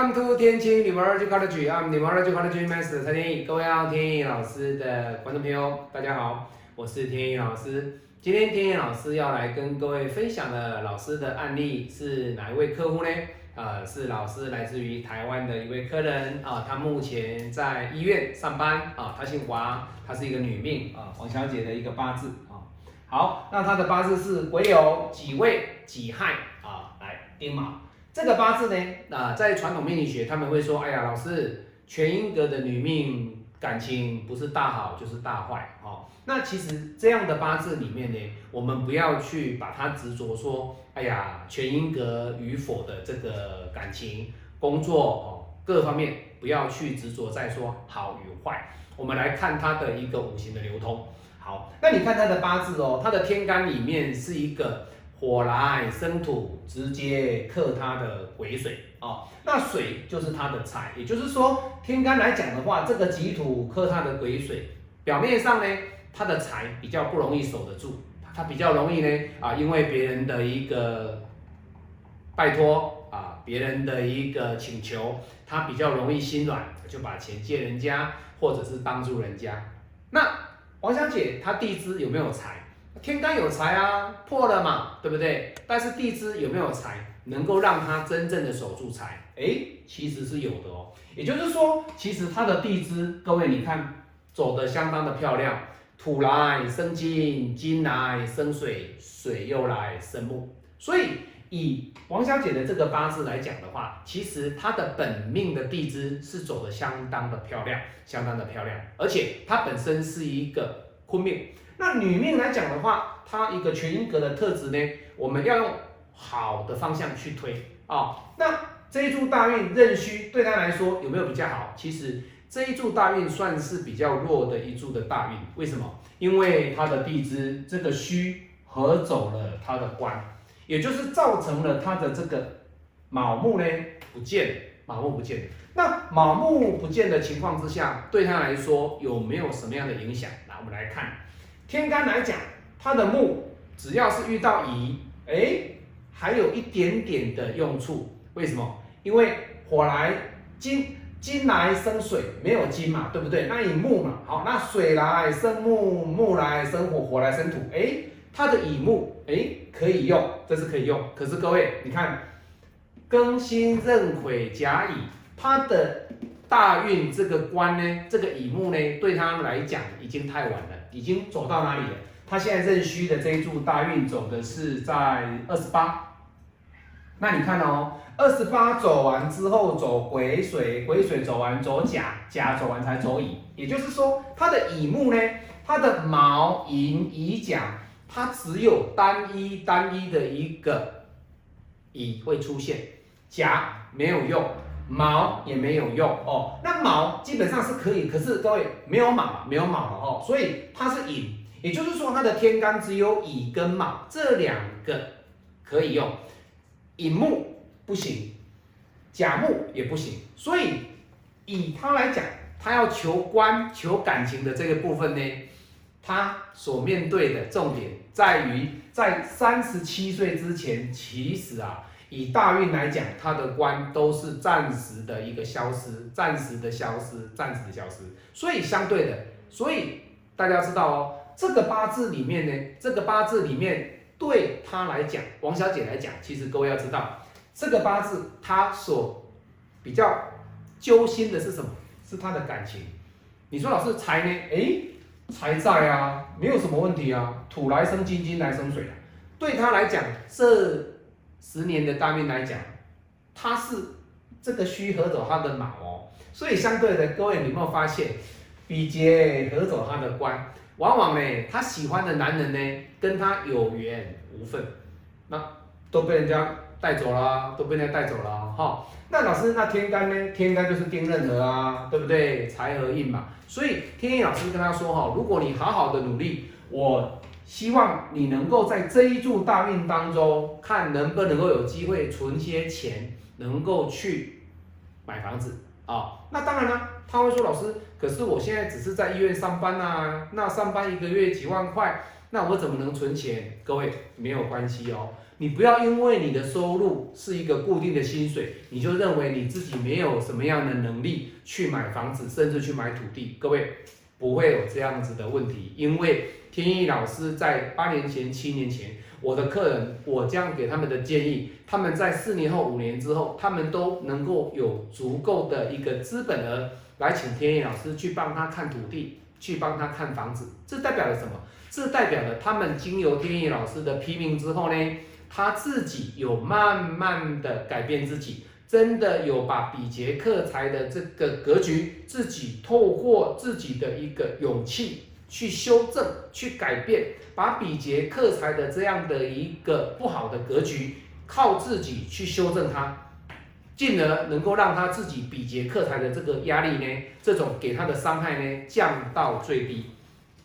Welcome to 天晴女儿就 college，啊，女儿就 college master 蔡天意，各位啊，天意老师的观众朋友，大家好，我是天意老师。今天天意老师要来跟各位分享的老师的案例是哪一位客户呢？呃，是老师来自于台湾的一位客人啊，他目前在医院上班啊，他姓王，她是一个女命啊，王小姐的一个八字啊。好，那她的八字是癸酉己未己亥啊，来丁卯。这个八字呢，啊，在传统命理学他们会说，哎呀，老师，全阴格的女命感情不是大好就是大坏哦。那其实这样的八字里面呢，我们不要去把它执着说，哎呀，全阴格与否的这个感情、工作哦各方面，不要去执着在说好与坏。我们来看它的一个五行的流通。好，那你看它的八字哦，它的天干里面是一个。火来生土，直接克他的癸水啊。那水就是他的财，也就是说天干来讲的话，这个己土克他的癸水，表面上呢，他的财比较不容易守得住，他比较容易呢啊，因为别人的一个拜托啊，别人的一个请求，他比较容易心软，就把钱借人家，或者是帮助人家。那王小姐她地支有没有财？天干有财啊，破了嘛，对不对？但是地支有没有财，能够让他真正的守住财？哎，其实是有的哦。也就是说，其实他的地支，各位你看走的相当的漂亮，土来生金，金来生水，水又来生木。所以以王小姐的这个八字来讲的话，其实她的本命的地支是走的相当的漂亮，相当的漂亮，而且她本身是一个坤命。那女命来讲的话，她一个全阴格的特质呢，我们要用好的方向去推啊。那这一柱大运壬戌对她来说有没有比较好？其实这一柱大运算是比较弱的一柱的大运。为什么？因为她的地支这个戌合走了她的官，也就是造成了她的这个卯木呢不见，卯木不见。那卯木不见的情况之下，对她来说有没有什么样的影响？来，我们来看。天干来讲，它的木只要是遇到乙，哎，还有一点点的用处。为什么？因为火来金，金来生水，没有金嘛，对不对？那以木嘛，好，那水来生木，木来生火，火来生土，哎，它的乙木，哎，可以用，这是可以用。可是各位，你看，庚辛壬癸甲乙，它的大运这个官呢，这个乙木呢，对他来讲已经太晚了。已经走到哪里了？他现在壬戌的这一柱大运走的是在二十八。那你看哦，二十八走完之后走癸水，癸水走完走甲，甲走完才走乙。也就是说，它的乙木呢，它的卯、寅、乙、甲，它只有单一单一的一个乙会出现，甲没有用。卯也没有用哦，那卯基本上是可以，可是各位没有卯，没有卯了哦，所以它是寅，也就是说它的天干只有乙跟卯这两个可以用，乙木不行，甲木也不行，所以以他来讲，他要求官求感情的这个部分呢，他所面对的重点在于在三十七岁之前，其实啊。以大运来讲，他的官都是暂时的一个消失，暂时的消失，暂时的消失。所以相对的，所以大家知道哦，这个八字里面呢，这个八字里面对他来讲，王小姐来讲，其实各位要知道，这个八字他所比较揪心的是什么？是他的感情。你说老师财呢？哎，财在啊，没有什么问题啊，土来生金，金来生水啊。对他来讲，这十年的大运来讲，他是这个虚合走他的卯哦，所以相对的，各位你有没有发现，比劫合走他的官，往往呢，他喜欢的男人呢，跟他有缘无分，那都被人家带走了，都被人家带走了哈。那老师，那天干呢？天干就是丁壬合啊，对不对？财合印嘛，所以天印老师跟他说哈，如果你好好的努力，我。希望你能够在这一柱大运当中，看能不能够有机会存些钱，能够去买房子啊。那当然了，他会说老师，可是我现在只是在医院上班呐，那上班一个月几万块，那我怎么能存钱？各位没有关系哦，你不要因为你的收入是一个固定的薪水，你就认为你自己没有什么样的能力去买房子，甚至去买土地。各位不会有这样子的问题，因为天意老师在八年前、七年前，我的客人我这样给他们的建议，他们在四年后、五年之后，他们都能够有足够的一个资本额来请天意老师去帮他看土地。去帮他看房子，这代表了什么？这代表了他们经由天意老师的批评之后呢，他自己有慢慢的改变自己，真的有把比劫克财的这个格局，自己透过自己的一个勇气去修正、去改变，把比劫克财的这样的一个不好的格局，靠自己去修正它。进而能够让他自己比劫克财的这个压力呢，这种给他的伤害呢降到最低，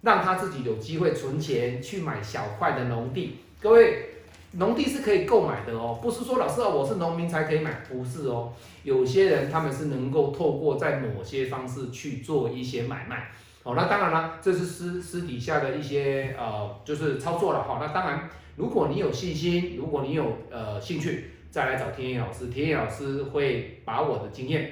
让他自己有机会存钱去买小块的农地。各位，农地是可以购买的哦，不是说老师啊我是农民才可以买，不是哦。有些人他们是能够透过在某些方式去做一些买卖，哦，那当然了，这是私私底下的一些呃就是操作了哈。那当然，如果你有信心，如果你有呃兴趣。再来找天野老师，天野老师会把我的经验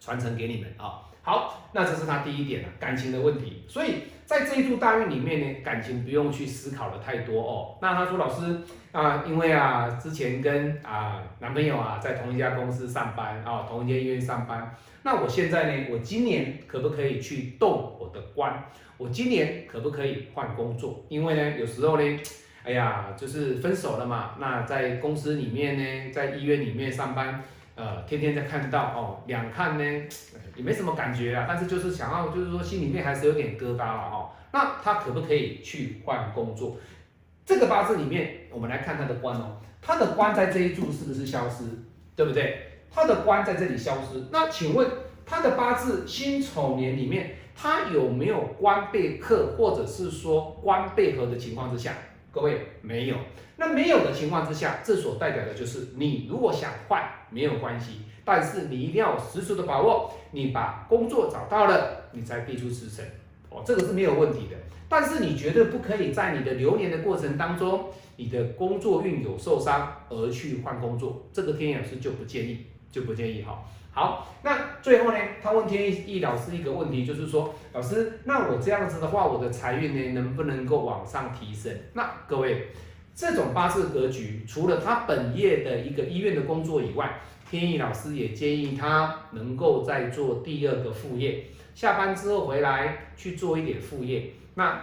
传承给你们啊。好，那这是他第一点了，感情的问题。所以在这一柱大运里面呢，感情不用去思考的太多哦。那他说老师啊，因为啊之前跟啊男朋友啊在同一家公司上班啊，同一间医院上班。那我现在呢，我今年可不可以去动我的官？我今年可不可以换工作？因为呢，有时候呢。哎呀，就是分手了嘛。那在公司里面呢，在医院里面上班，呃，天天在看到哦，两看呢 也没什么感觉啊。但是就是想要，就是说心里面还是有点疙瘩了哦。那他可不可以去换工作？这个八字里面，我们来看他的官哦。他的官在这一柱是不是消失？对不对？他的官在这里消失。那请问他的八字辛丑年里面，他有没有官被克，或者是说官被合的情况之下？各位没有，那没有的情况之下，这所代表的就是你如果想换没有关系，但是你一定要有十足的把握，你把工作找到了，你才递出辞呈，哦，这个是没有问题的。但是你绝对不可以在你的流年的过程当中，你的工作运有受伤而去换工作，这个天眼老师就不建议，就不建议哈。好，那最后呢，他问天意老师一个问题，就是说，老师，那我这样子的话，我的财运呢，能不能够往上提升？那各位，这种八字格局，除了他本业的一个医院的工作以外，天意老师也建议他能够再做第二个副业，下班之后回来去做一点副业。那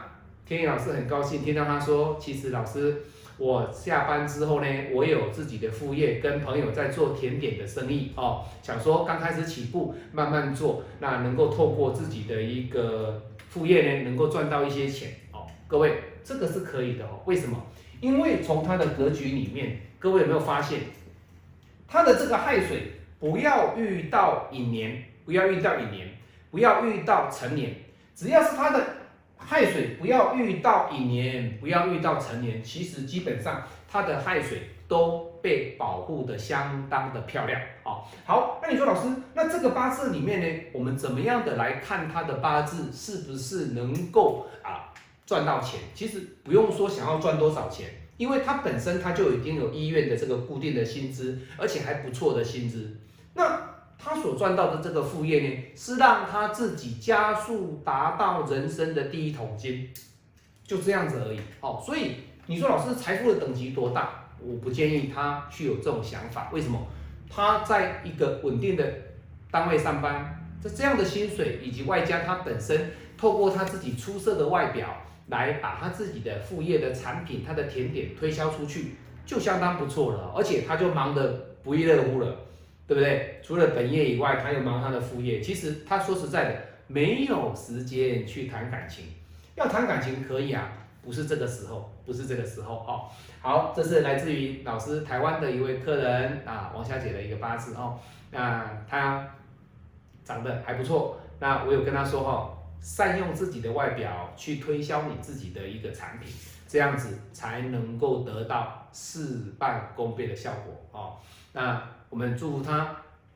天意老师很高兴听到他说，其实老师。我下班之后呢，我有自己的副业，跟朋友在做甜点的生意哦。想说刚开始起步，慢慢做，那能够透过自己的一个副业呢，能够赚到一些钱哦。各位，这个是可以的哦。为什么？因为从他的格局里面，各位有没有发现，他的这个亥水不要遇到寅年，不要遇到寅年，不要遇到成年，只要是他的。亥水不要遇到乙年，不要遇到成年，其实基本上它的亥水都被保护的相当的漂亮啊。好，那你说老师，那这个八字里面呢，我们怎么样的来看他的八字是不是能够啊赚到钱？其实不用说想要赚多少钱，因为他本身他就已经有医院的这个固定的薪资，而且还不错的薪资。他所赚到的这个副业呢，是让他自己加速达到人生的第一桶金，就这样子而已。好，所以你说老师财富的等级多大？我不建议他去有这种想法。为什么？他在一个稳定的单位上班，这这样的薪水，以及外加他本身透过他自己出色的外表，来把他自己的副业的产品、他的甜点推销出去，就相当不错了。而且他就忙得不亦乐乎了。对不对？除了本业以外，他又忙他的副业。其实他说实在的，没有时间去谈感情。要谈感情可以啊，不是这个时候，不是这个时候哦。好，这是来自于老师台湾的一位客人啊，王小姐的一个八字哦。那她长得还不错。那我有跟她说哈，善用自己的外表去推销你自己的一个产品，这样子才能够得到事半功倍的效果哦。那。我们祝福他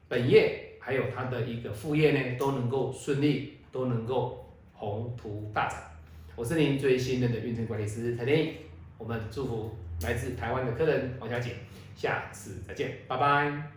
本业还有他的一个副业呢都能够顺利都能够宏图大展。我是您最信任的运程管理师陈林我们祝福来自台湾的客人王小姐下次再见拜拜。